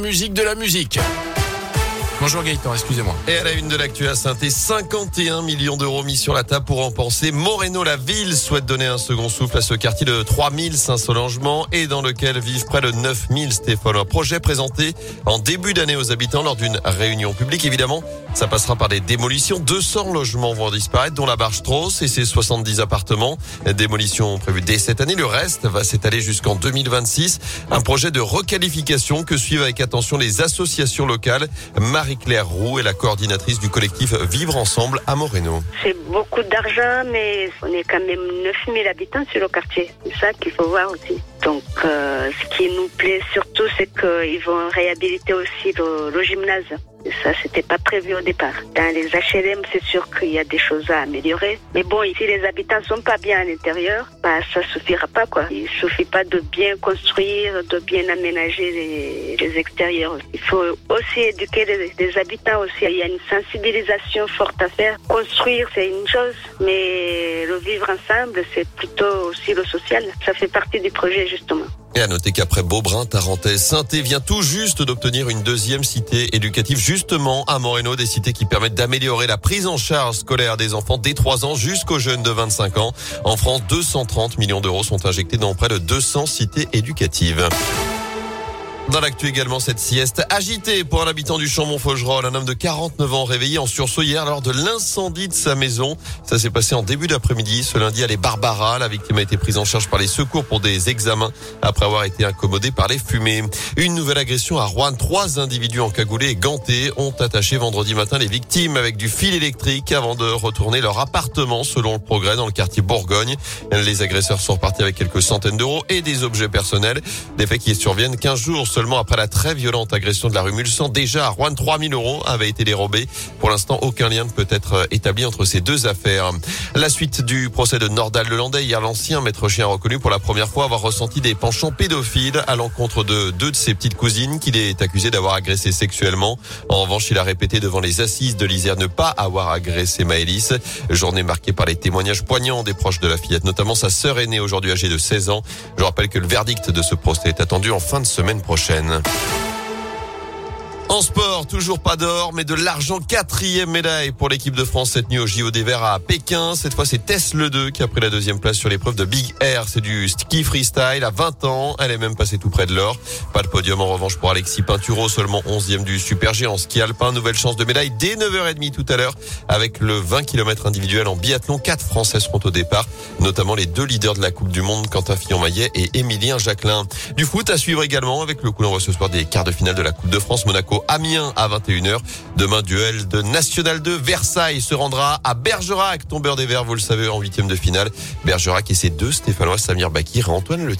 musique de la musique. Bonjour Gaëtan, excusez-moi. Et à la une de l'actu à saint 51 millions d'euros mis sur la table pour en penser. Moreno, la ville, souhaite donner un second souffle à ce quartier de 3500 logements et dans lequel vivent près de 9000 Stéphane. Un projet présenté en début d'année aux habitants lors d'une réunion publique. Évidemment, ça passera par des démolitions. 200 logements vont disparaître, dont la barre Strauss et ses 70 appartements. Démolition prévue dès cette année. Le reste va s'étaler jusqu'en 2026. Un projet de requalification que suivent avec attention les associations locales. Marie-Claire Roux est la coordinatrice du collectif Vivre Ensemble à Moreno. C'est beaucoup d'argent, mais on est quand même 9000 habitants sur le quartier. C'est ça qu'il faut voir aussi. Donc, euh, ce qui nous plaît surtout, c'est qu'ils vont réhabiliter aussi le gymnase. Et ça, c'était pas prévu au départ. Dans les HLM, c'est sûr qu'il y a des choses à améliorer. Mais bon, si les habitants sont pas bien à l'intérieur, bah, ça suffira pas, quoi. Il suffit pas de bien construire, de bien aménager les, les extérieurs. Il faut aussi éduquer les, les, habitants aussi. Il y a une sensibilisation forte à faire. Construire, c'est une chose, mais le vivre ensemble, c'est plutôt aussi le social. Ça fait partie du projet, justement. Et à noter qu'après Beaubrun, Tarentaise, saint vient tout juste d'obtenir une deuxième cité éducative, justement à Moreno, des cités qui permettent d'améliorer la prise en charge scolaire des enfants dès 3 ans jusqu'aux jeunes de 25 ans. En France, 230 millions d'euros sont injectés dans près de 200 cités éducatives. Dans l'actu également, cette sieste agitée pour un habitant du Chambon-Faugerolles, un homme de 49 ans réveillé en sursaut hier lors de l'incendie de sa maison. Ça s'est passé en début d'après-midi. Ce lundi, elle est Barbara. La victime a été prise en charge par les secours pour des examens après avoir été incommodée par les fumées. Une nouvelle agression à Rouen. Trois individus encagoulés et gantés ont attaché vendredi matin les victimes avec du fil électrique avant de retourner leur appartement selon le progrès dans le quartier Bourgogne. Les agresseurs sont repartis avec quelques centaines d'euros et des objets personnels. Des faits qui surviennent 15 jours seulement après la très violente agression de la rue Mulsan. Déjà à Rouen, 3000 euros avaient été dérobés. Pour l'instant, aucun lien ne peut être euh, établi entre ces deux affaires. La suite du procès de Nordal Lelandais. Hier, l'ancien maître chien reconnu pour la première fois avoir ressenti des penchants pédophiles à l'encontre de deux de ses petites cousines qu'il est accusé d'avoir agressé sexuellement. En revanche, il a répété devant les assises de l'Isère ne pas avoir agressé Maëlys. Journée marquée par les témoignages poignants des proches de la fillette, notamment sa sœur aînée aujourd'hui âgée de 16 ans. Je rappelle que le verdict de ce procès est attendu en fin de semaine prochaine prochaine. En sport, toujours pas d'or, mais de l'argent. Quatrième médaille pour l'équipe de France cette nuit au JO des Verts à Pékin. Cette fois, c'est Tess Le 2 qui a pris la deuxième place sur l'épreuve de Big Air. C'est du ski freestyle à 20 ans. Elle est même passée tout près de l'or. Pas de podium en revanche pour Alexis Pinturo, seulement 11e du super G en ski alpin. Nouvelle chance de médaille dès 9h30 tout à l'heure avec le 20 km individuel en biathlon. Quatre Français seront au départ, notamment les deux leaders de la Coupe du Monde, Quentin Fillon-Maillet et Émilien Jacquelin. Du foot à suivre également avec le coup d'envoi ce soir des quarts de finale de la Coupe de France Monaco Amiens à 21h. Demain, duel de National 2. Versailles se rendra à Bergerac, tombeur des Verts, vous le savez, en huitième de finale. Bergerac et ses deux Stéphanois, Samir Bakir et Antoine Le